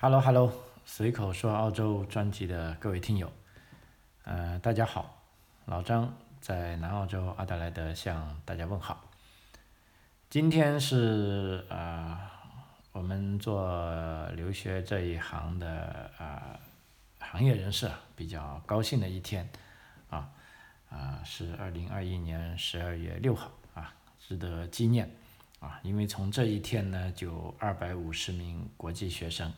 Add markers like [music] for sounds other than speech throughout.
Hello Hello，随口说澳洲专辑的各位听友，呃，大家好，老张在南澳洲阿德莱德向大家问好。今天是啊，我们做留学这一行的啊行业人士比较高兴的一天啊啊，是二零二一年十二月六号啊，值得纪念啊，因为从这一天呢，就二百五十名国际学生。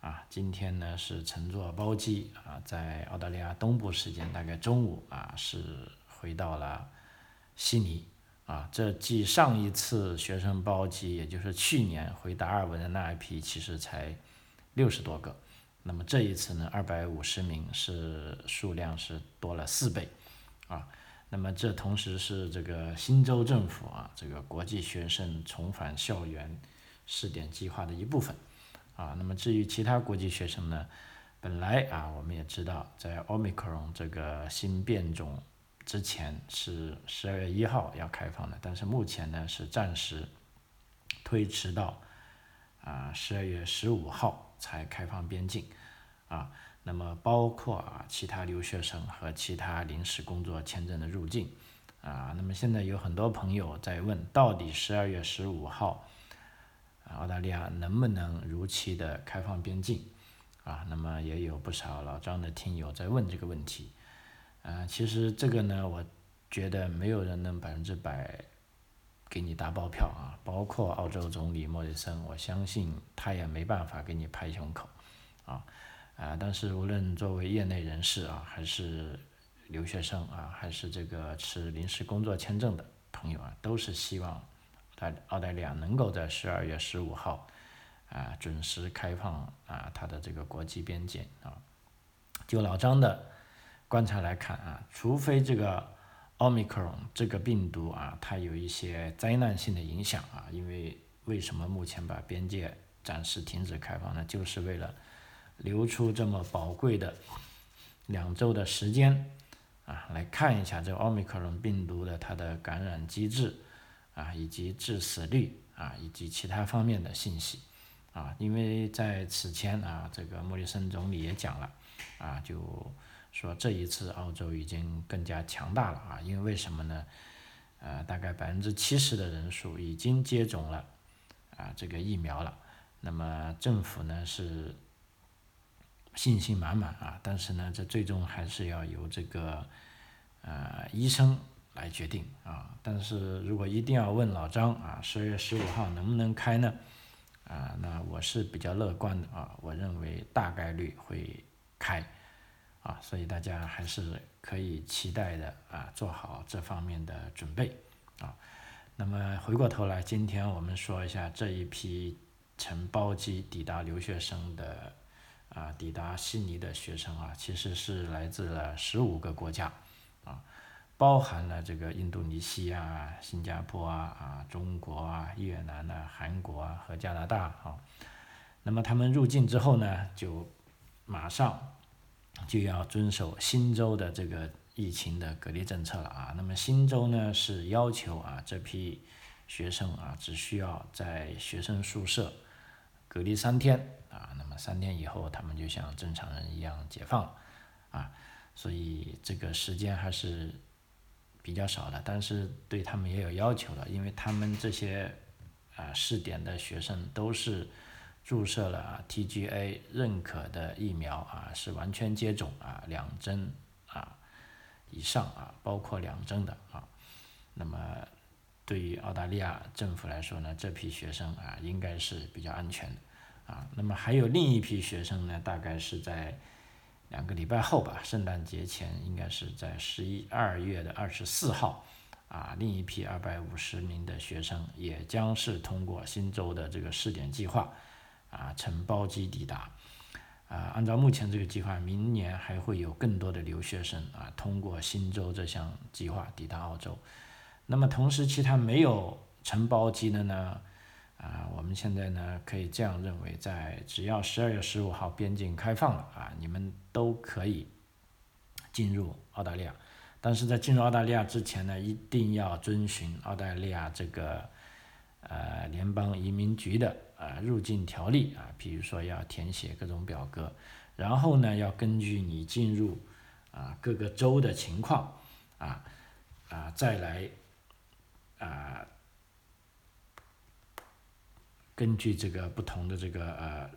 啊，今天呢是乘坐包机啊，在澳大利亚东部时间大概中午啊，是回到了悉尼啊。这继上一次学生包机，也就是去年回达尔文的那一批，其实才六十多个。那么这一次呢，二百五十名是数量是多了四倍啊。那么这同时是这个新州政府啊，这个国际学生重返校园试点计划的一部分。啊，那么至于其他国际学生呢？本来啊，我们也知道，在奥密克戎这个新变种之前是十二月一号要开放的，但是目前呢是暂时推迟到啊十二月十五号才开放边境啊。那么包括啊其他留学生和其他临时工作签证的入境啊。那么现在有很多朋友在问，到底十二月十五号？澳大利亚能不能如期的开放边境？啊，那么也有不少老张的听友在问这个问题。啊，其实这个呢，我觉得没有人能百分之百给你打包票啊，包括澳洲总理莫里森，我相信他也没办法给你拍胸口。啊，啊，但是无论作为业内人士啊，还是留学生啊，还是这个持临时工作签证的朋友啊，都是希望。在澳大利亚能够在十二月十五号啊准时开放啊它的这个国际边界啊，就老张的观察来看啊，除非这个奥密克戎这个病毒啊它有一些灾难性的影响啊，因为为什么目前把边界暂时停止开放呢？就是为了留出这么宝贵的两周的时间啊，来看一下这个奥密克戎病毒的它的感染机制。啊，以及致死率啊，以及其他方面的信息啊，因为在此前啊，这个莫里森总理也讲了啊，就说这一次澳洲已经更加强大了啊，因为为什么呢？呃，大概百分之七十的人数已经接种了啊这个疫苗了，那么政府呢是信心满满啊，但是呢，这最终还是要由这个呃医生。来决定啊，但是如果一定要问老张啊，十二月十五号能不能开呢？啊，那我是比较乐观的啊，我认为大概率会开啊，所以大家还是可以期待的啊，做好这方面的准备啊。那么回过头来，今天我们说一下这一批乘包机抵达留学生的啊，抵达悉尼的学生啊，其实是来自了十五个国家。包含了这个印度尼西亚、新加坡啊、啊中国啊、越南啊、韩国啊和加拿大啊，那么他们入境之后呢，就马上就要遵守新州的这个疫情的隔离政策了啊。那么新州呢是要求啊这批学生啊只需要在学生宿舍隔离三天啊，那么三天以后他们就像正常人一样解放啊，所以这个时间还是。比较少的，但是对他们也有要求的，因为他们这些啊试点的学生都是注射了 TGA 认可的疫苗啊，是完全接种啊两针啊以上啊，包括两针的啊。那么对于澳大利亚政府来说呢，这批学生啊应该是比较安全的啊。那么还有另一批学生呢，大概是在。两个礼拜后吧，圣诞节前应该是在十一二月的二十四号，啊，另一批二百五十名的学生也将是通过新州的这个试点计划，啊，乘包机抵达，啊，按照目前这个计划，明年还会有更多的留学生啊通过新州这项计划抵达澳洲，那么同时其他没有乘包机的呢？啊，我们现在呢可以这样认为，在只要十二月十五号边境开放了啊，你们都可以进入澳大利亚。但是在进入澳大利亚之前呢，一定要遵循澳大利亚这个呃联邦移民局的呃入境条例啊，比如说要填写各种表格，然后呢要根据你进入啊各个州的情况啊啊再来啊根据这个不同的这个呃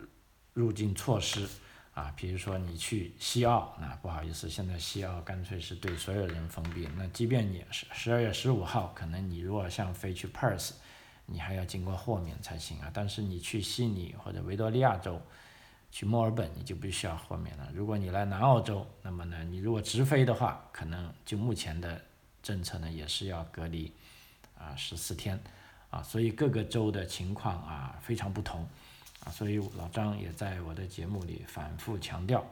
入境措施。啊，比如说你去西澳，那不好意思，现在西澳干脆是对所有人封闭。那即便你是十二月十五号，可能你如果像飞去 Perth，你还要经过豁免才行啊。但是你去悉尼或者维多利亚州，去墨尔本，你就不需要豁免了。如果你来南澳洲，那么呢，你如果直飞的话，可能就目前的政策呢，也是要隔离啊十四天啊。所以各个州的情况啊非常不同。啊，所以老张也在我的节目里反复强调，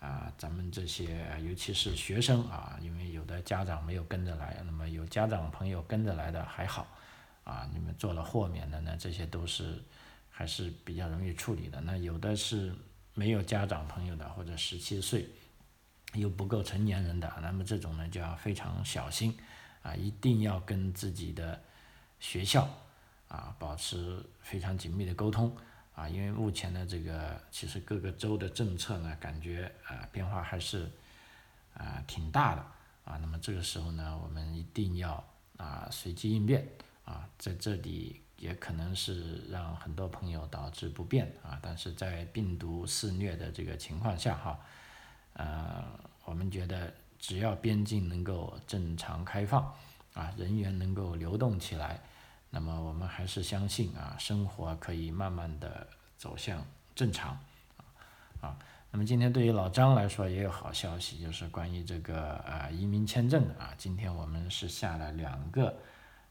啊，咱们这些尤其是学生啊，因为有的家长没有跟着来，那么有家长朋友跟着来的还好，啊，你们做了豁免的呢，这些都是还是比较容易处理的。那有的是没有家长朋友的，或者十七岁又不够成年人的，那么这种呢就要非常小心，啊，一定要跟自己的学校啊保持非常紧密的沟通。啊，因为目前的这个其实各个州的政策呢，感觉啊变化还是啊挺大的啊。那么这个时候呢，我们一定要啊随机应变啊，在这里也可能是让很多朋友导致不便啊。但是在病毒肆虐的这个情况下哈，呃，我们觉得只要边境能够正常开放啊，人员能够流动起来。那么我们还是相信啊，生活可以慢慢的走向正常，啊，那么今天对于老张来说也有好消息，就是关于这个啊移民签证啊，今天我们是下了两个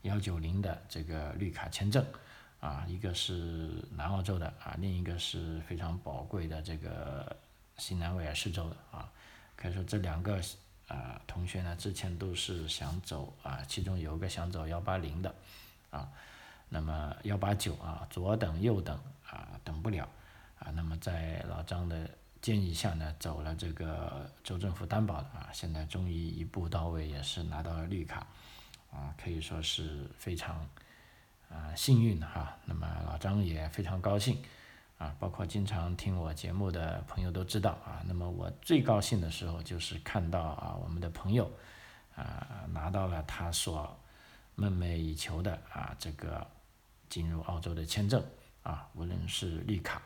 幺九零的这个绿卡签证，啊，一个是南澳洲的啊，另一个是非常宝贵的这个新南威尔士州的啊，可以说这两个啊同学呢之前都是想走啊，其中有一个想走幺八零的。啊，那么幺八九啊，左等右等啊，等不了啊。那么在老张的建议下呢，走了这个州政府担保的啊，现在终于一步到位，也是拿到了绿卡啊，可以说是非常啊幸运的哈。那么老张也非常高兴啊，包括经常听我节目的朋友都知道啊。那么我最高兴的时候就是看到啊，我们的朋友啊拿到了他所。梦寐以求的啊，这个进入澳洲的签证啊，无论是绿卡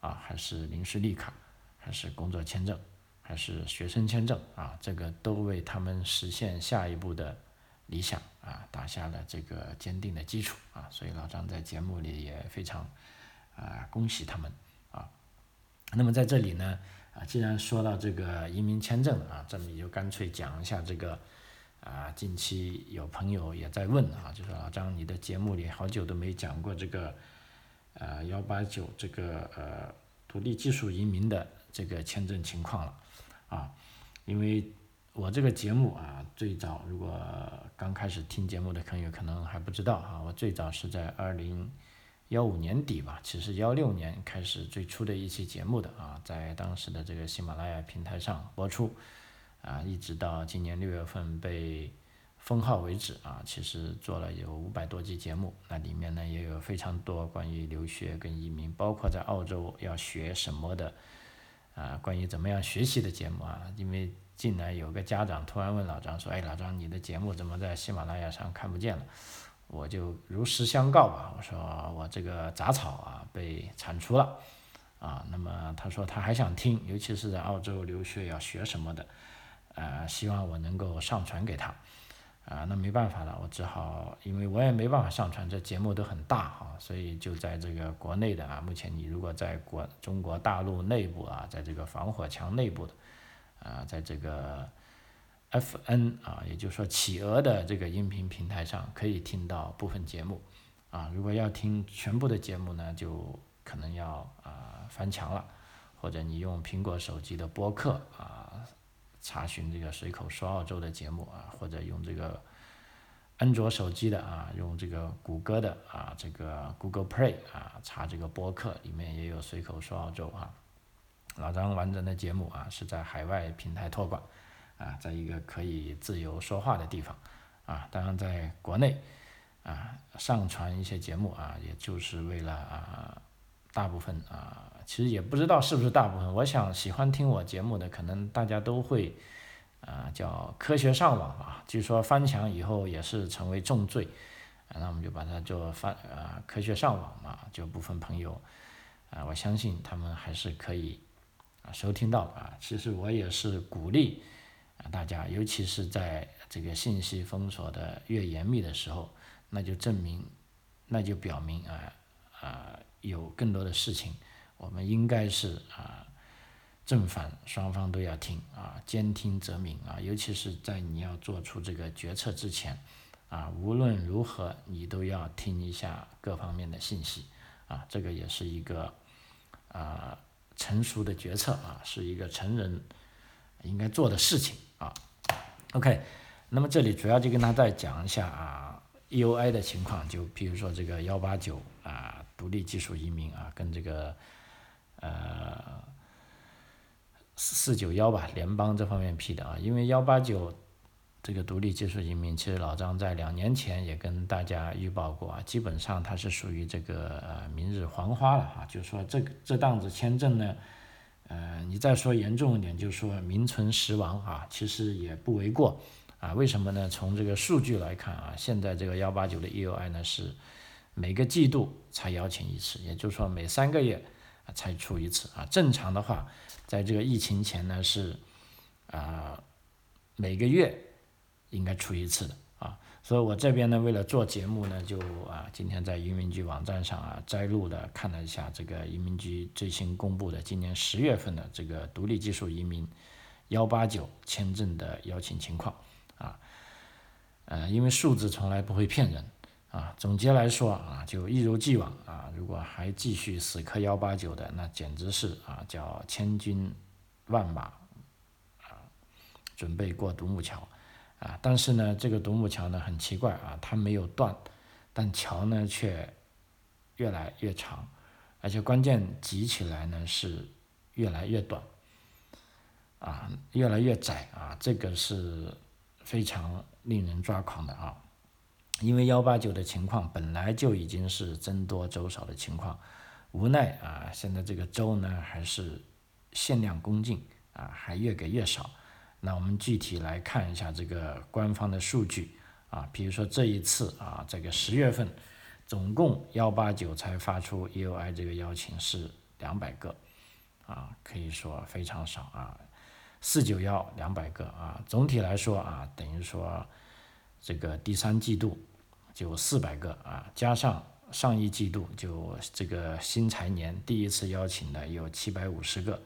啊，还是临时绿卡，还是工作签证，还是学生签证啊，这个都为他们实现下一步的理想啊，打下了这个坚定的基础啊。所以老张在节目里也非常啊恭喜他们啊。那么在这里呢啊，既然说到这个移民签证啊，这里就干脆讲一下这个。啊，近期有朋友也在问啊，就说老张，你的节目里好久都没讲过这个，呃，幺八九这个呃独立技术移民的这个签证情况了，啊，因为我这个节目啊，最早如果刚开始听节目的朋友可能还不知道啊，我最早是在二零幺五年底吧，其实幺六年开始最初的一期节目的啊，在当时的这个喜马拉雅平台上播出。啊，一直到今年六月份被封号为止啊，其实做了有五百多集节目，那里面呢也有非常多关于留学跟移民，包括在澳洲要学什么的啊，关于怎么样学习的节目啊。因为近来有个家长突然问老张说：“哎，老张，你的节目怎么在喜马拉雅上看不见了？”我就如实相告吧，我说我这个杂草啊被铲除了啊。那么他说他还想听，尤其是在澳洲留学要学什么的。呃，希望我能够上传给他，啊，那没办法了，我只好，因为我也没办法上传，这节目都很大哈，所以就在这个国内的啊，目前你如果在国中国大陆内部啊，在这个防火墙内部的，啊，在这个 FN 啊，也就是说企鹅的这个音频平台上可以听到部分节目，啊，如果要听全部的节目呢，就可能要啊翻墙了，或者你用苹果手机的播客啊。查询这个随口说澳洲的节目啊，或者用这个安卓手机的啊，用这个谷歌的啊，这个 Google Play 啊，查这个播客里面也有随口说澳洲啊。老张完整的节目啊，是在海外平台托管啊，在一个可以自由说话的地方啊。当然在国内啊，上传一些节目啊，也就是为了啊大部分啊，其实也不知道是不是大部分。我想喜欢听我节目的，可能大家都会啊叫科学上网啊。据说翻墙以后也是成为重罪，啊，那我们就把它做翻啊科学上网嘛。就部分朋友啊，我相信他们还是可以啊收听到啊。其实我也是鼓励大家，尤其是在这个信息封锁的越严密的时候，那就证明，那就表明啊啊。有更多的事情，我们应该是啊正反双方都要听啊，兼听则明啊，尤其是在你要做出这个决策之前啊，无论如何你都要听一下各方面的信息啊，这个也是一个啊成熟的决策啊，是一个成人应该做的事情。OK，那么这里主要就跟他再讲一下啊 EUI 的情况，就比如说这个幺八九啊。独立技术移民啊，跟这个呃四九幺吧，联邦这方面批的啊，因为幺八九这个独立技术移民，其实老张在两年前也跟大家预报过啊，基本上它是属于这个呃明日黄花了啊，就是说这这档子签证呢，呃，你再说严重一点，就是说名存实亡啊，其实也不为过啊。为什么呢？从这个数据来看啊，现在这个幺八九的 EUI 呢是。每个季度才邀请一次，也就是说每三个月才出一次啊。正常的话，在这个疫情前呢是啊每个月应该出一次的。所以我这边呢为了做节目呢，就啊今天在移民局网站上啊摘录的看了一下这个移民局最新公布的今年十月份的这个独立技术移民幺八九签证的邀请情况啊。呃，因为数字从来不会骗人。啊，总结来说啊，就一如既往啊，如果还继续死磕幺八九的，那简直是啊，叫千军万马啊，准备过独木桥啊。但是呢，这个独木桥呢很奇怪啊，它没有断，但桥呢却越来越长，而且关键挤起来呢是越来越短啊，越来越窄啊，这个是非常令人抓狂的啊。因为幺八九的情况本来就已经是僧多粥少的情况，无奈啊，现在这个粥呢还是限量供进啊，还越给越少。那我们具体来看一下这个官方的数据啊，比如说这一次啊，这个十月份总共幺八九才发出 EUI 这个邀请是两百个啊，可以说非常少啊。四九幺两百个啊，总体来说啊，等于说。这个第三季度就四百个啊，加上上一季度就这个新财年第一次邀请的有七百五十个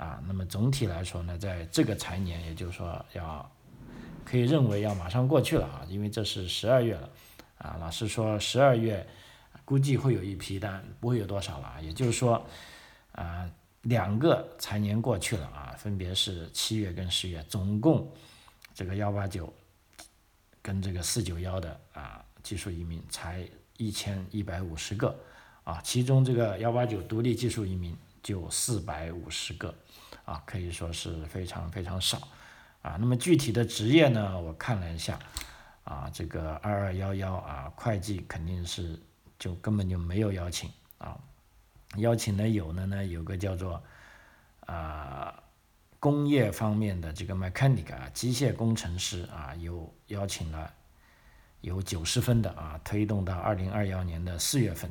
啊，那么总体来说呢，在这个财年，也就是说要可以认为要马上过去了啊，因为这是十二月了啊，老师说十二月估计会有一批单，不会有多少了，也就是说啊，两个财年过去了啊，分别是七月跟十月，总共这个幺八九。跟这个四九幺的啊技术移民才一千一百五十个啊，其中这个幺八九独立技术移民就四百五十个啊，可以说是非常非常少啊。那么具体的职业呢，我看了一下啊，这个二二幺幺啊，会计肯定是就根本就没有邀请啊，邀请的有的呢，有个叫做啊。工业方面的这个 mechanic 啊，机械工程师啊，有邀请了有九十分的啊，推动到二零二幺年的四月份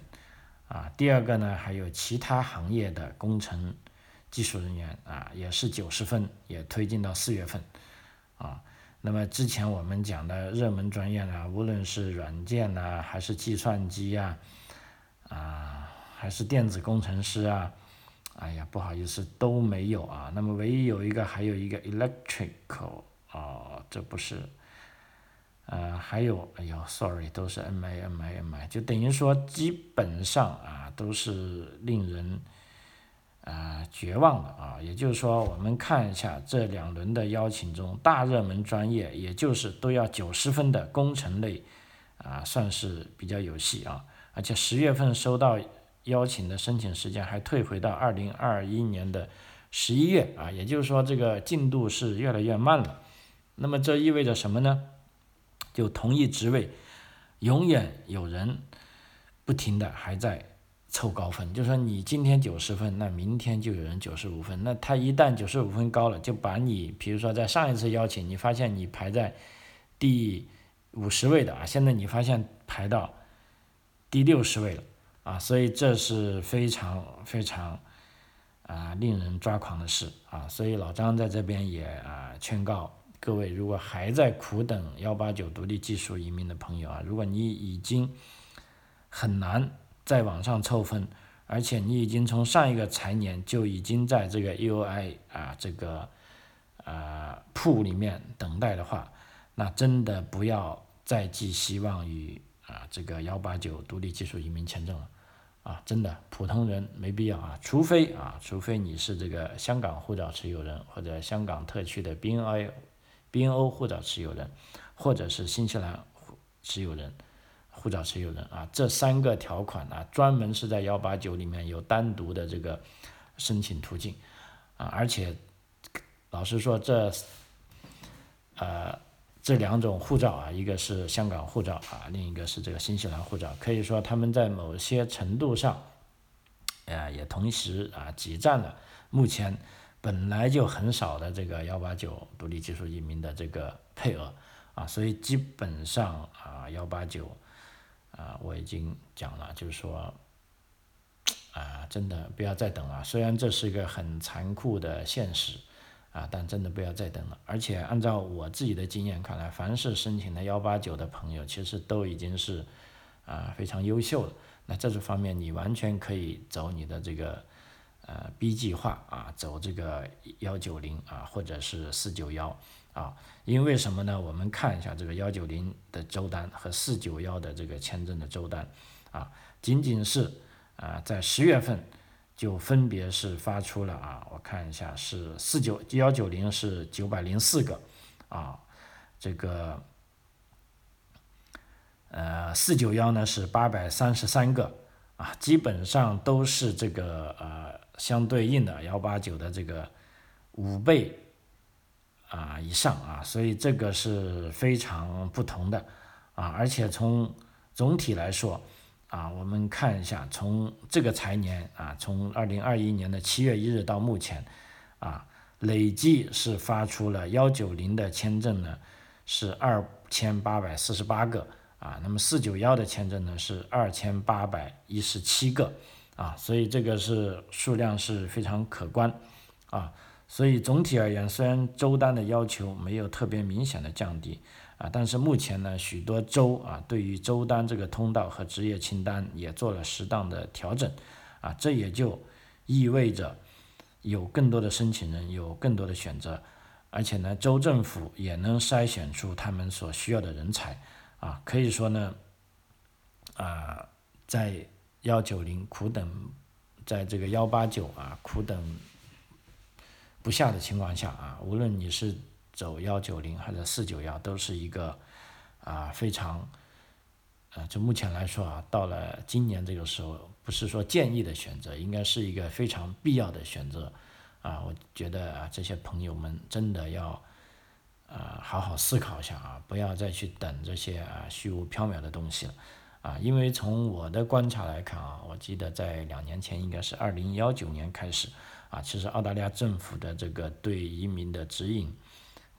啊。第二个呢，还有其他行业的工程技术人员啊，也是九十分，也推进到四月份啊。那么之前我们讲的热门专业呢，无论是软件呐，还是计算机呀，啊，还是电子工程师啊。哎呀，不好意思，都没有啊。那么唯一有一个，还有一个 electrical 啊，这不是，呃，还有，哎呦，sorry，都是 M I M I M I，就等于说基本上啊都是令人啊绝望的啊。也就是说，我们看一下这两轮的邀请中，大热门专业，也就是都要九十分的工程类啊，算是比较有戏啊。而且十月份收到。邀请的申请时间还退回到二零二一年的十一月啊，也就是说这个进度是越来越慢了。那么这意味着什么呢？就同一职位，永远有人不停的还在凑高分，就说你今天九十分，那明天就有人九十五分，那他一旦九十五分高了，就把你，比如说在上一次邀请，你发现你排在第五十位的啊，现在你发现排到第六十位了啊，所以这是非常非常啊令人抓狂的事啊，所以老张在这边也啊劝告各位，如果还在苦等幺八九独立技术移民的朋友啊，如果你已经很难。在网上凑分，而且你已经从上一个财年就已经在这个 UI 啊这个呃铺里面等待的话，那真的不要再寄希望于啊这个幺八九独立技术移民签证了啊，真的普通人没必要啊，除非啊除非你是这个香港护照持有人或者香港特区的 BNI BNO 护照持有人，或者是新西兰持有人。护照持有人啊，这三个条款啊，专门是在幺八九里面有单独的这个申请途径啊，而且老实说，这呃这两种护照啊，一个是香港护照啊，另一个是这个新西兰护照，可以说他们在某些程度上，呃，也同时啊挤占了目前本来就很少的这个幺八九独立技术移民的这个配额啊，所以基本上啊幺八九。啊，我已经讲了，就是说，啊，真的不要再等了。虽然这是一个很残酷的现实，啊，但真的不要再等了。而且按照我自己的经验看来，凡是申请的幺八九的朋友，其实都已经是啊非常优秀了。那在这方面，你完全可以走你的这个呃 B 计划啊，走这个幺九零啊，或者是四九幺。啊，因为什么呢？我们看一下这个幺九零的周单和四九幺的这个签证的周单，啊，仅仅是啊在十月份就分别是发出了啊，我看一下是四九幺九零是九百零四个，啊，这个呃四九幺呢是八百三十三个，啊，基本上都是这个呃相对应的幺八九的这个五倍。啊，以上啊，所以这个是非常不同的啊，而且从总体来说啊，我们看一下，从这个财年啊，从二零二一年的七月一日到目前啊，累计是发出了幺九零的签证呢，是二千八百四十八个啊，那么四九幺的签证呢是二千八百一十七个啊，所以这个是数量是非常可观啊。所以总体而言，虽然州单的要求没有特别明显的降低啊，但是目前呢，许多州啊对于州单这个通道和职业清单也做了适当的调整啊，这也就意味着有更多的申请人有更多的选择，而且呢，州政府也能筛选出他们所需要的人才啊，可以说呢，啊，在幺九零苦等，在这个幺八九啊苦等。不下的情况下啊，无论你是走幺九零还是四九幺，都是一个啊非常，呃，就目前来说啊，到了今年这个时候，不是说建议的选择，应该是一个非常必要的选择啊。我觉得啊，这些朋友们真的要啊好好思考一下啊，不要再去等这些啊虚无缥缈的东西了啊。因为从我的观察来看啊，我记得在两年前，应该是二零幺九年开始。啊，其实澳大利亚政府的这个对移民的指引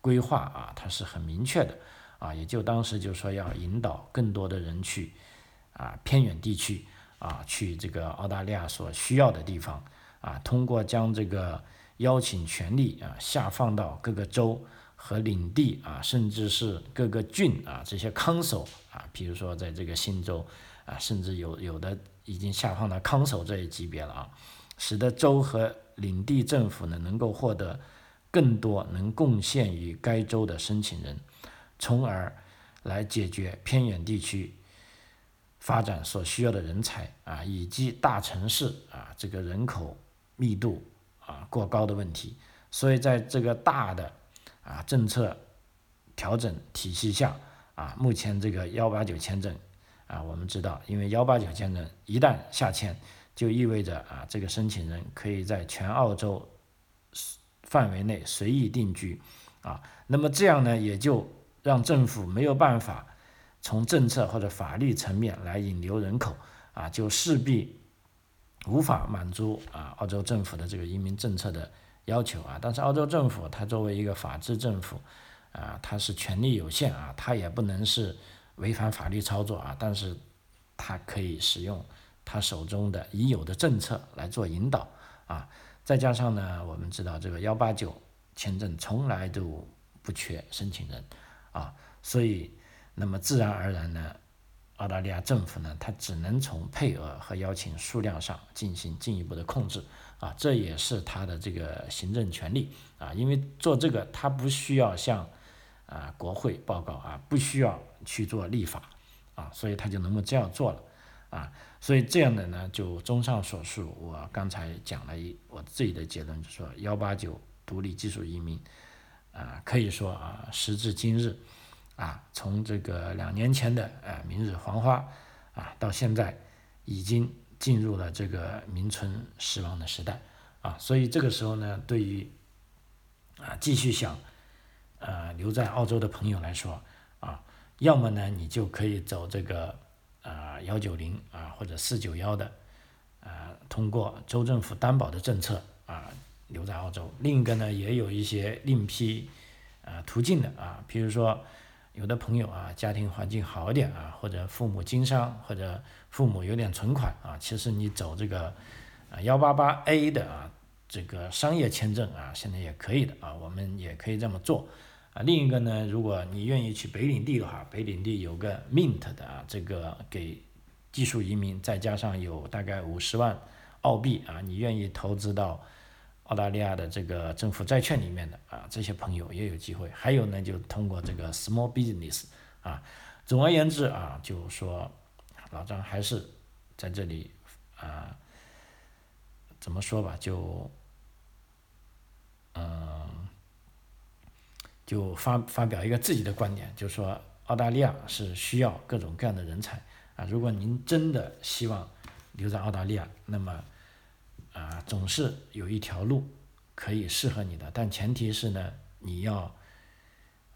规划啊，它是很明确的啊，也就当时就说要引导更多的人去啊偏远地区啊，去这个澳大利亚所需要的地方啊，通过将这个邀请权力啊下放到各个州和领地啊，甚至是各个郡啊这些康首啊，比如说在这个新州啊，甚至有有的已经下放到康首这一级别了啊，使得州和领地政府呢，能够获得更多能贡献于该州的申请人，从而来解决偏远地区发展所需要的人才啊，以及大城市啊这个人口密度啊过高的问题。所以在这个大的啊政策调整体系下啊，目前这个幺八九签证啊，我们知道，因为幺八九签证一旦下签。就意味着啊，这个申请人可以在全澳洲范围内随意定居啊，那么这样呢，也就让政府没有办法从政策或者法律层面来引流人口啊，就势必无法满足啊澳洲政府的这个移民政策的要求啊。但是澳洲政府它作为一个法治政府啊，他是权力有限啊，他也不能是违反法律操作啊。但是他可以使用他手中的已有的政策来做引导啊。再加上呢，我们知道这个幺八九签证从来都不缺申请人啊，所以那么自然而然呢。澳大利亚政府呢，他只能从配额和邀请数量上进行进一步的控制啊，这也是他的这个行政权力啊，因为做这个他不需要向啊国会报告啊，不需要去做立法啊，所以他就能够这样做了啊，所以这样的呢，就综上所述，我刚才讲了一我自己的结论，就说幺八九独立技术移民啊，可以说啊，时至今日。啊，从这个两年前的呃明日黄花，啊，到现在已经进入了这个名存实亡的时代，啊，所以这个时候呢，对于啊继续想呃留在澳洲的朋友来说，啊，要么呢你就可以走这个啊幺九零啊或者四九幺的，啊通过州政府担保的政策啊留在澳洲，另一个呢也有一些另辟啊途径的啊，比如说。有的朋友啊，家庭环境好一点啊，或者父母经商，或者父母有点存款啊，其实你走这个啊幺八八 A 的啊这个商业签证啊，现在也可以的啊，我们也可以这么做另一个呢，如果你愿意去北领地的话，北领地有个 Mint 的啊，这个给技术移民，再加上有大概五十万澳币啊，你愿意投资到。澳大利亚的这个政府债券里面的啊，这些朋友也有机会。还有呢，就通过这个 small business 啊。总而言之啊，就说老张还是在这里啊，怎么说吧，就嗯，就发发表一个自己的观点，就说澳大利亚是需要各种各样的人才啊。如果您真的希望留在澳大利亚，那么。啊，总是有一条路可以适合你的，但前提是呢，你要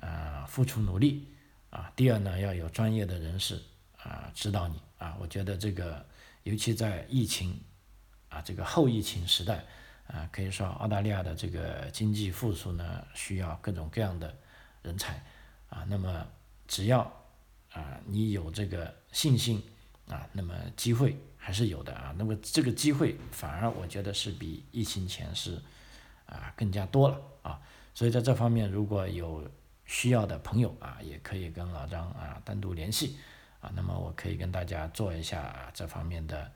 啊付出努力啊。第二呢，要有专业的人士啊指导你啊。我觉得这个，尤其在疫情啊这个后疫情时代啊，可以说澳大利亚的这个经济复苏呢，需要各种各样的人才啊。那么只要啊你有这个信心啊，那么机会。还是有的啊，那么这个机会反而我觉得是比疫情前是啊更加多了啊，所以在这方面如果有需要的朋友啊，也可以跟老张啊单独联系啊，那么我可以跟大家做一下这方面的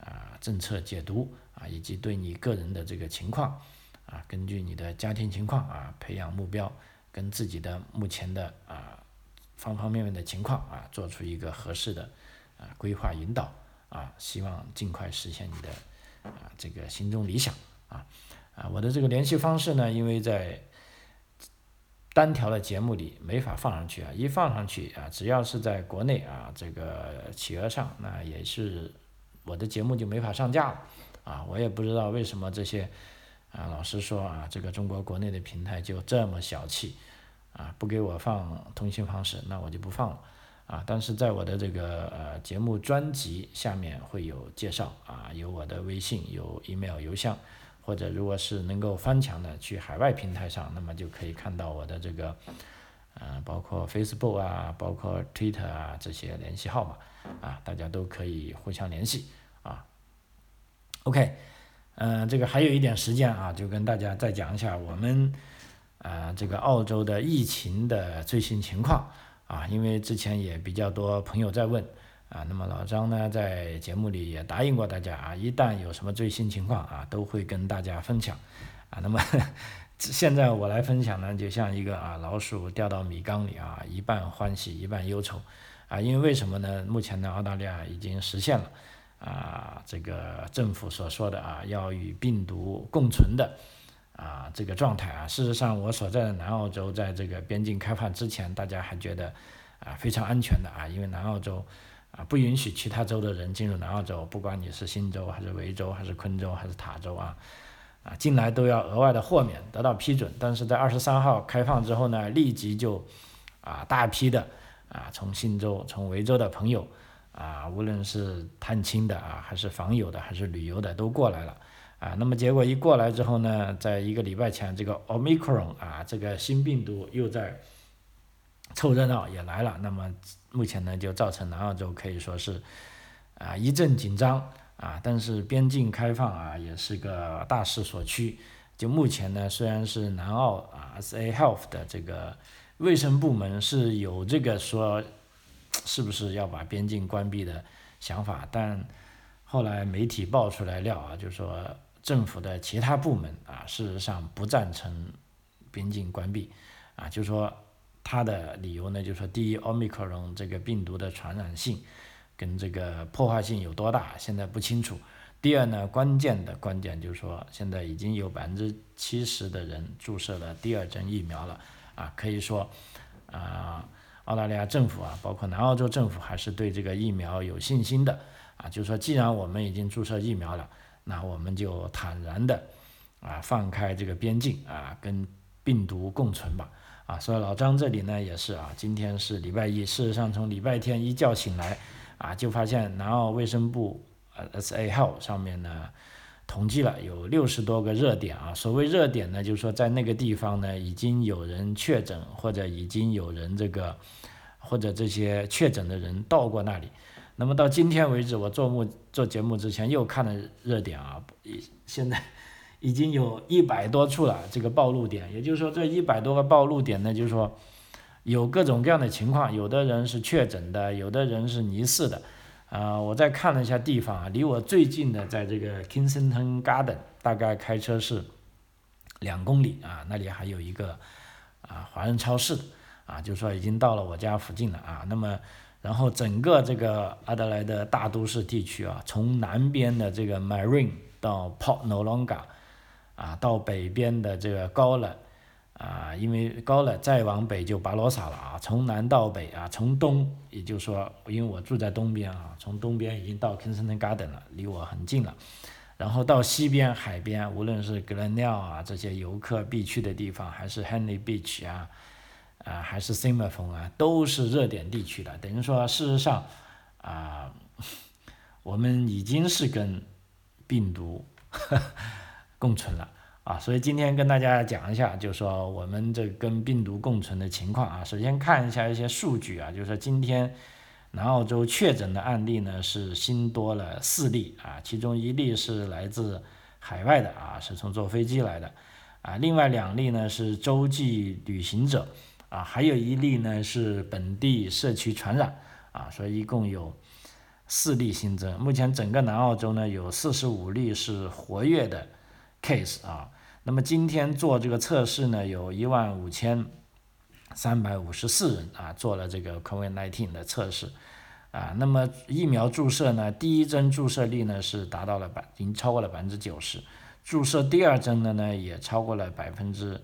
啊政策解读啊，以及对你个人的这个情况啊，根据你的家庭情况啊，培养目标跟自己的目前的啊方方面面的情况啊，做出一个合适的啊规划引导。啊，希望尽快实现你的啊这个心中理想啊啊！我的这个联系方式呢，因为在单条的节目里没法放上去啊，一放上去啊，只要是在国内啊这个企鹅上，那也是我的节目就没法上架了啊！我也不知道为什么这些啊老师说啊，这个中国国内的平台就这么小气啊，不给我放通信方式，那我就不放了。啊，但是在我的这个呃节目专辑下面会有介绍啊，有我的微信，有 email 邮箱，或者如果是能够翻墙的去海外平台上，那么就可以看到我的这个，呃，包括 Facebook 啊，包括 Twitter 啊这些联系号码，啊，大家都可以互相联系。OK，嗯，这个还有一点时间啊，就跟大家再讲一下我们啊这个澳洲的疫情的最新情况。啊，因为之前也比较多朋友在问啊，那么老张呢在节目里也答应过大家啊，一旦有什么最新情况啊，都会跟大家分享啊。那么 [laughs] 现在我来分享呢，就像一个啊老鼠掉到米缸里啊，一半欢喜一半忧愁啊。因为为什么呢？目前呢，澳大利亚已经实现了啊这个政府所说的啊要与病毒共存的。啊，这个状态啊，事实上，我所在的南澳洲，在这个边境开放之前，大家还觉得啊非常安全的啊，因为南澳洲啊不允许其他州的人进入南澳洲，不管你是新州还是维州还是昆州还是塔州啊，啊进来都要额外的豁免，得到批准。但是在二十三号开放之后呢，立即就啊大批的啊从新州从维州的朋友啊，无论是探亲的啊，还是访友的，还是旅游的，都过来了。啊，那么结果一过来之后呢，在一个礼拜前，这个 Omicron 啊，这个新病毒又在凑热闹也来了。那么目前呢，就造成南澳洲可以说是啊一阵紧张啊，但是边境开放啊也是个大势所趋。就目前呢，虽然是南澳啊 SA Health 的这个卫生部门是有这个说是不是要把边境关闭的想法，但后来媒体爆出来料啊，就是说。政府的其他部门啊，事实上不赞成边境关闭，啊，就是说他的理由呢，就是说第一，奥密克戎这个病毒的传染性跟这个破坏性有多大，现在不清楚。第二呢，关键的关键就是说，现在已经有百分之七十的人注射了第二针疫苗了，啊，可以说啊，澳大利亚政府啊，包括南澳洲政府还是对这个疫苗有信心的，啊，就说既然我们已经注射疫苗了。那我们就坦然的啊放开这个边境啊，跟病毒共存吧啊。所以老张这里呢也是啊，今天是礼拜一，事实上从礼拜天一觉醒来啊，就发现南澳卫生部呃 SA Health 上面呢统计了有六十多个热点啊。所谓热点呢，就是说在那个地方呢已经有人确诊，或者已经有人这个或者这些确诊的人到过那里。那么到今天为止，我做目做节目之前又看了热点啊，现在 [laughs] 已经有一百多处了这个暴露点，也就是说这一百多个暴露点呢，就是说有各种各样的情况，有的人是确诊的，有的人是疑似的，啊，我再看了一下地方啊，离我最近的在这个 Kensington Garden，大概开车是两公里啊，那里还有一个啊华人超市，啊，就是说已经到了我家附近了啊，那么。然后整个这个阿德莱德大都市地区啊，从南边的这个 Marine 到 Port Noarlunga，啊，到北边的这个高冷，啊，因为高了再往北就巴罗萨了啊，从南到北啊，从东，也就是说，因为我住在东边啊，从东边已经到 Kensington Garden 了，离我很近了。然后到西边海边，无论是格兰廖啊这些游客必去的地方，还是 Henley Beach 啊。啊，还是 s i m 风啊，都是热点地区的。等于说，事实上，啊，我们已经是跟病毒 [laughs] 共存了啊。所以今天跟大家讲一下，就是说我们这跟病毒共存的情况啊。首先看一下一些数据啊，就是说今天南澳洲确诊的案例呢是新多了四例啊，其中一例是来自海外的啊，是从坐飞机来的啊，另外两例呢是洲际旅行者。啊，还有一例呢是本地社区传染，啊，所以一共有四例新增。目前整个南澳洲呢有四十五例是活跃的 case 啊。那么今天做这个测试呢，有一万五千三百五十四人啊做了这个 COVID-19 的测试，啊，那么疫苗注射呢，第一针注射率呢是达到了百，已经超过了百分之九十，注射第二针的呢也超过了百分之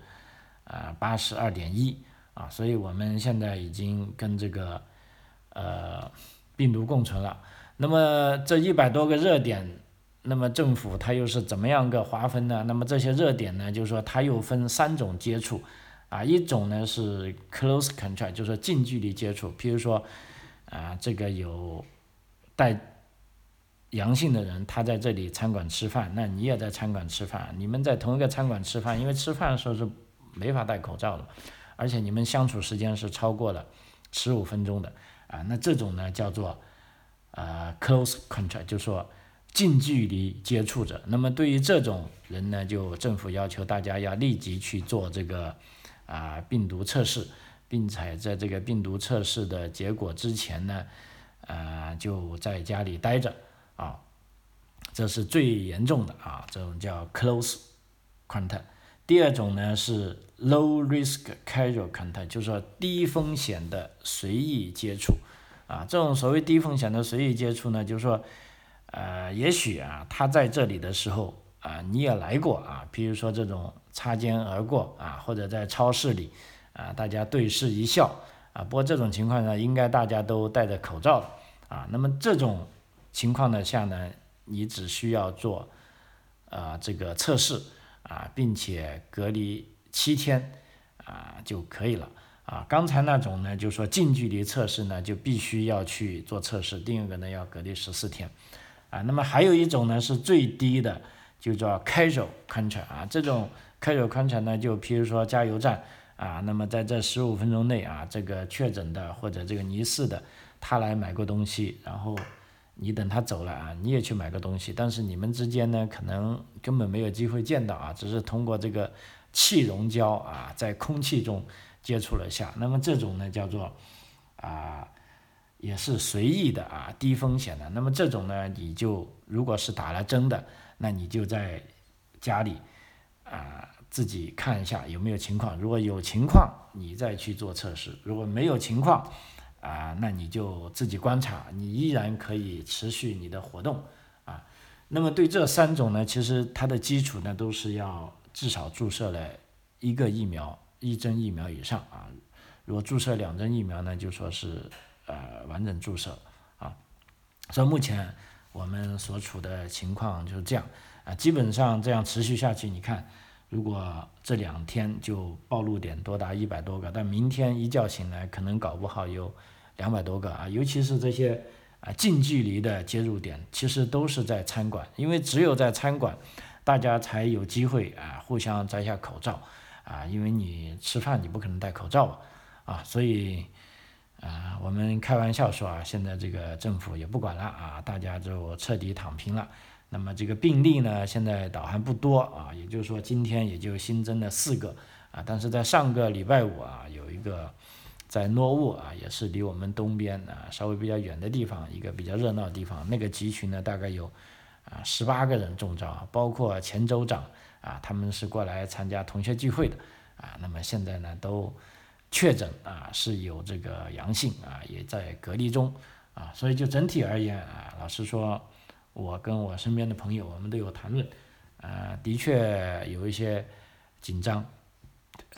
啊八十二点一。啊，所以我们现在已经跟这个呃病毒共存了。那么这一百多个热点，那么政府它又是怎么样个划分呢？那么这些热点呢，就是说它又分三种接触，啊，一种呢是 close contact，就是近距离接触，譬如说啊这个有带阳性的人，他在这里餐馆吃饭，那你也在餐馆吃饭，你们在同一个餐馆吃饭，因为吃饭的时候是没法戴口罩的。而且你们相处时间是超过了十五分钟的啊，那这种呢叫做呃 close contact，就说近距离接触者。那么对于这种人呢，就政府要求大家要立即去做这个啊病毒测试，并且在这个病毒测试的结果之前呢，呃就在家里待着啊，这是最严重的啊，这种叫 close contact。第二种呢是 low risk casual contact，就是说低风险的随意接触，啊，这种所谓低风险的随意接触呢，就是说，呃，也许啊，他在这里的时候啊，你也来过啊，比如说这种擦肩而过啊，或者在超市里啊，大家对视一笑啊，不过这种情况呢，应该大家都戴着口罩啊，那么这种情况的下呢，你只需要做啊这个测试。啊，并且隔离七天啊就可以了啊，刚才那种呢，就说近距离测试呢，就必须要去做测试，第二个呢要隔离十四天，啊，那么还有一种呢是最低的，就叫 casual contract 啊，这种 casual contract 呢，就譬如说加油站啊，那么在这十五分钟内啊，这个确诊的或者这个疑似的，他来买过东西，然后你等他走了啊，你也去买个东西，但是你们之间呢，可能根本没有机会见到啊，只是通过这个气溶胶啊，在空气中。接触了下，那么这种呢叫做啊，也是随意的啊，低风险的。那么这种呢，你就如果是打了针的，那你就在家里啊自己看一下有没有情况。如果有情况，你再去做测试；如果没有情况啊，那你就自己观察，你依然可以持续你的活动啊。那么对这三种呢，其实它的基础呢都是要至少注射了一个疫苗。一针疫苗以上啊，如果注射两针疫苗呢，就说是呃完整注射啊。所以目前我们所处的情况就是这样啊，基本上这样持续下去，你看，如果这两天就暴露点多达一百多个，但明天一觉醒来，可能搞不好有两百多个啊。尤其是这些啊近距离的接入点，其实都是在餐馆，因为只有在餐馆，大家才有机会啊互相摘下口罩。啊，因为你吃饭你不可能戴口罩啊，所以啊，我们开玩笑说啊，现在这个政府也不管了啊，大家就彻底躺平了。那么这个病例呢，现在倒还不多啊，也就是说今天也就新增了四个啊，但是在上个礼拜五啊，有一个在诺沃啊，也是离我们东边啊稍微比较远的地方，一个比较热闹的地方，那个集群呢大概有啊十八个人中招，包括前州长。啊，他们是过来参加同学聚会的，啊，那么现在呢都确诊啊是有这个阳性啊，也在隔离中啊，所以就整体而言啊，老实说，我跟我身边的朋友我们都有谈论，啊，的确有一些紧张，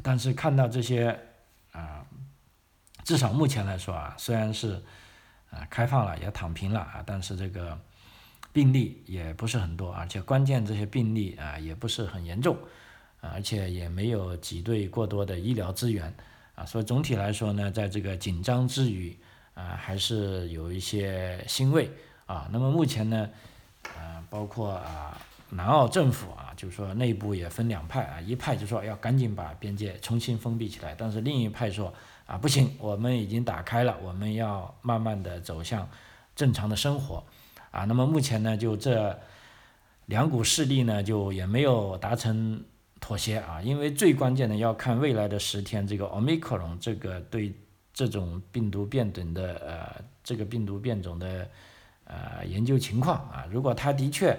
但是看到这些啊，至少目前来说啊，虽然是啊开放了也躺平了啊，但是这个。病例也不是很多，而且关键这些病例啊也不是很严重，啊而且也没有挤兑过多的医疗资源啊，所以总体来说呢，在这个紧张之余啊，还是有一些欣慰啊。那么目前呢，啊，包括啊南澳政府啊，就是说内部也分两派啊，一派就说要赶紧把边界重新封闭起来，但是另一派说啊不行，我们已经打开了，我们要慢慢的走向正常的生活。啊，那么目前呢，就这两股势力呢，就也没有达成妥协啊，因为最关键的要看未来的十天，这个奥密克戎这个对这种病毒变种的呃这个病毒变种的呃研究情况啊，如果它的确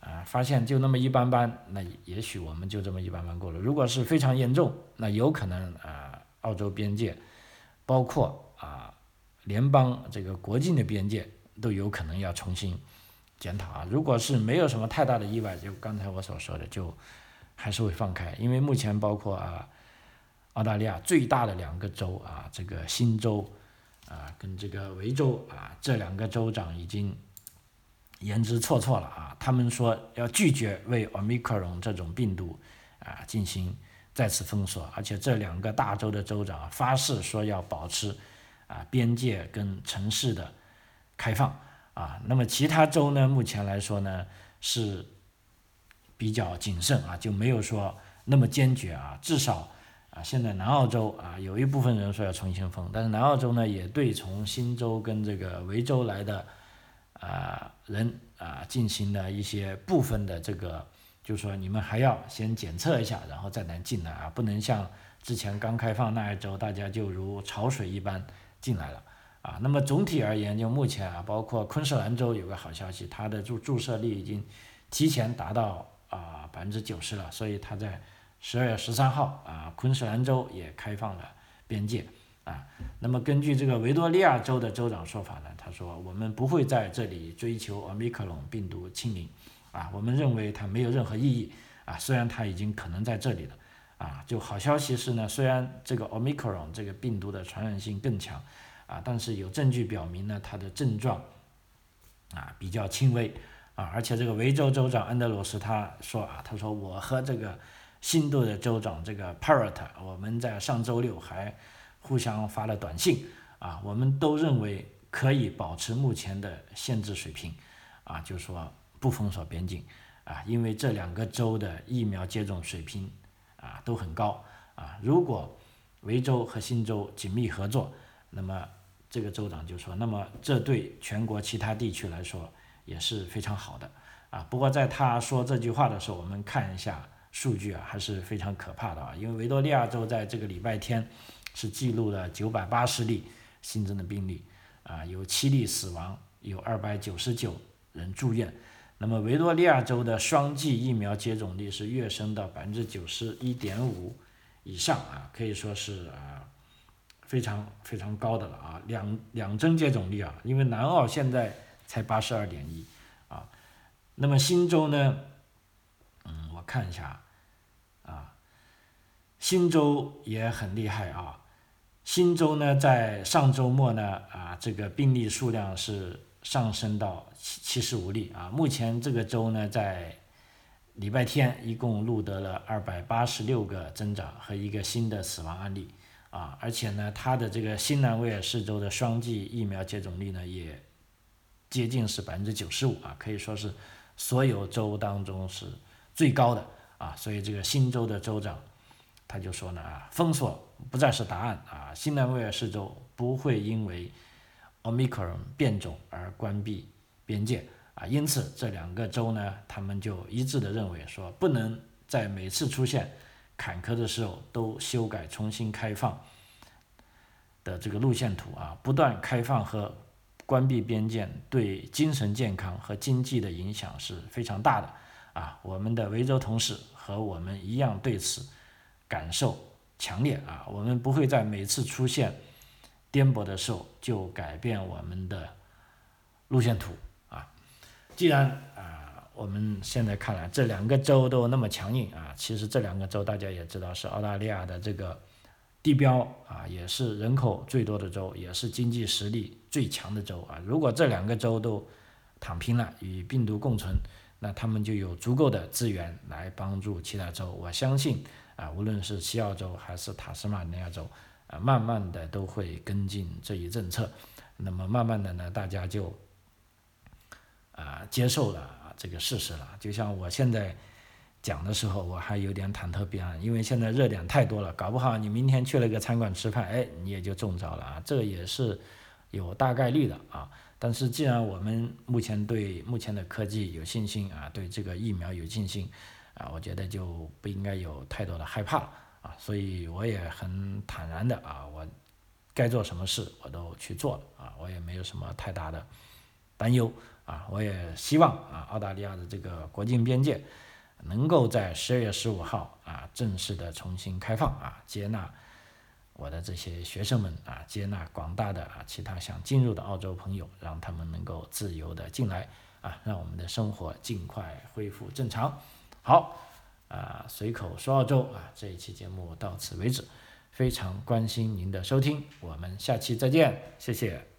啊发现就那么一般般，那也许我们就这么一般般过了；如果是非常严重，那有可能啊澳洲边界，包括啊联邦这个国境的边界。都有可能要重新检讨啊！如果是没有什么太大的意外，就刚才我所说的，就还是会放开。因为目前包括啊澳大利亚最大的两个州啊，这个新州啊跟这个维州啊这两个州长已经言之错错了啊！他们说要拒绝为奥密克戎这种病毒啊进行再次封锁，而且这两个大州的州长发誓说要保持啊边界跟城市的。开放啊，那么其他州呢？目前来说呢是比较谨慎啊，就没有说那么坚决啊。至少啊，现在南澳洲啊，有一部分人说要重新封，但是南澳洲呢也对从新州跟这个维州来的啊人啊进行了一些部分的这个，就是说你们还要先检测一下，然后再能进来啊，不能像之前刚开放那一周，大家就如潮水一般进来了。啊，那么总体而言，就目前啊，包括昆士兰州有个好消息，它的注注射率已经提前达到啊百分之九十了，所以他在十二月十三号啊，昆士兰州也开放了边界啊。那么根据这个维多利亚州的州长说法呢，他说我们不会在这里追求奥密克戎病毒清零啊，我们认为它没有任何意义啊，虽然它已经可能在这里了啊。就好消息是呢，虽然这个奥密克戎这个病毒的传染性更强。啊，但是有证据表明呢，它的症状啊比较轻微啊，而且这个维州州长安德鲁斯他说啊，他说我和这个新州的州长这个 Parrot，我们在上周六还互相发了短信啊，我们都认为可以保持目前的限制水平啊，就说不封锁边境啊，因为这两个州的疫苗接种水平啊都很高啊，如果维州和新州紧密合作，那么这个州长就说，那么这对全国其他地区来说也是非常好的啊。不过在他说这句话的时候，我们看一下数据啊，还是非常可怕的啊，因为维多利亚州在这个礼拜天。是记录了九百八十例新增的病例，啊，有七例死亡，有二百九十九人住院。那么维多利亚州的双剂疫苗接种率是跃升到百分之九十一点五以上啊，可以说是啊非常非常高的了啊。两两针接种率啊，因为南澳现在才八十二点一啊。那么新州呢？嗯，我看一下啊，新州也很厉害啊。新州呢，在上周末呢，啊，这个病例数量是上升到七七十五例啊。目前这个州呢，在礼拜天一共录得了二百八十六个增长和一个新的死亡案例啊，而且呢，它的这个新南威尔士州的双剂疫苗接种率呢，也接近是百分之九十五啊，可以说是所有州当中是最高的啊。所以这个新州的州长他就说呢，封锁。不再是答案啊！新南威尔士州不会因为 Omicron 变种而关闭边界啊，因此这两个州呢，他们就一致的认为说，不能在每次出现坎坷的时候都修改重新开放的这个路线图啊，不断开放和关闭边界对精神健康和经济的影响是非常大的啊！我们的维州同事和我们一样对此感受。强烈啊！我们不会在每次出现颠簸的时候就改变我们的路线图啊。既然啊，我们现在看来这两个州都那么强硬啊，其实这两个州大家也知道是澳大利亚的这个地标啊，也是人口最多的州，也是经济实力最强的州啊。如果这两个州都躺平了，与病毒共存，那他们就有足够的资源来帮助其他州。我相信。啊，无论是西澳洲还是塔斯马尼亚州，啊，慢慢的都会跟进这一政策，那么慢慢的呢，大家就啊接受了这个事实了。就像我现在讲的时候，我还有点忐忑不安，因为现在热点太多了，搞不好你明天去了个餐馆吃饭，哎，你也就中招了啊，这也是有大概率的啊。但是既然我们目前对目前的科技有信心啊，对这个疫苗有信心。啊，我觉得就不应该有太多的害怕啊，所以我也很坦然的啊，我该做什么事我都去做了啊，我也没有什么太大的担忧啊，我也希望啊，澳大利亚的这个国境边界能够在十二月十五号啊正式的重新开放啊，接纳我的这些学生们啊，接纳广大的啊其他想进入的澳洲朋友，让他们能够自由的进来啊，让我们的生活尽快恢复正常。好，啊，随口说澳洲啊，这一期节目到此为止，非常关心您的收听，我们下期再见，谢谢。